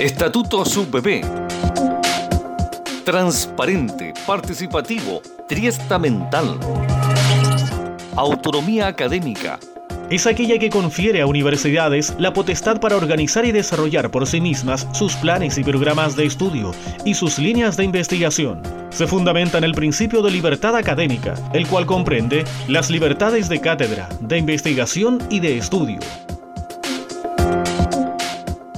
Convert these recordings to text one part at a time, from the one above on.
Estatutos UPP. Transparente, participativo, triestamental. Autonomía académica. Es aquella que confiere a universidades la potestad para organizar y desarrollar por sí mismas sus planes y programas de estudio y sus líneas de investigación. Se fundamenta en el principio de libertad académica, el cual comprende las libertades de cátedra, de investigación y de estudio.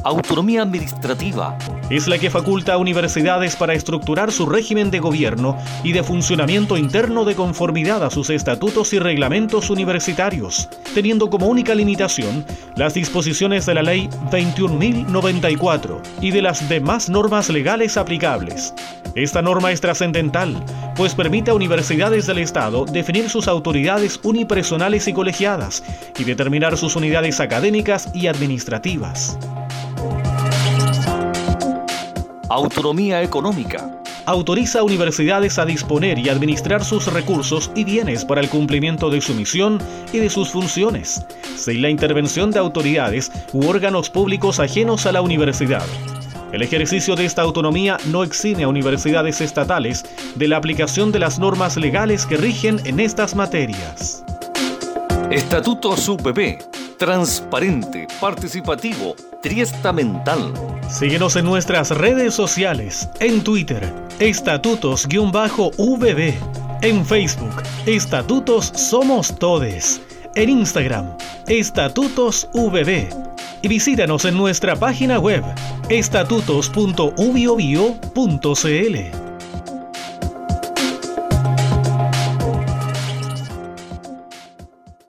Autonomía administrativa. Es la que faculta a universidades para estructurar su régimen de gobierno y de funcionamiento interno de conformidad a sus estatutos y reglamentos universitarios, teniendo como única limitación las disposiciones de la Ley 21.094 y de las demás normas legales aplicables. Esta norma es trascendental, pues permite a universidades del Estado definir sus autoridades unipersonales y colegiadas y determinar sus unidades académicas y administrativas. Autonomía económica. Autoriza a universidades a disponer y administrar sus recursos y bienes para el cumplimiento de su misión y de sus funciones, sin la intervención de autoridades u órganos públicos ajenos a la universidad. El ejercicio de esta autonomía no exime a universidades estatales de la aplicación de las normas legales que rigen en estas materias. Estatutos UPP. Transparente, participativo, triestamental. Síguenos en nuestras redes sociales, en Twitter, estatutos-vb, en Facebook, Estatutos Somos Todes, en Instagram, Estatutos VB. Y visítanos en nuestra página web, estatutos.ubiobio.cl.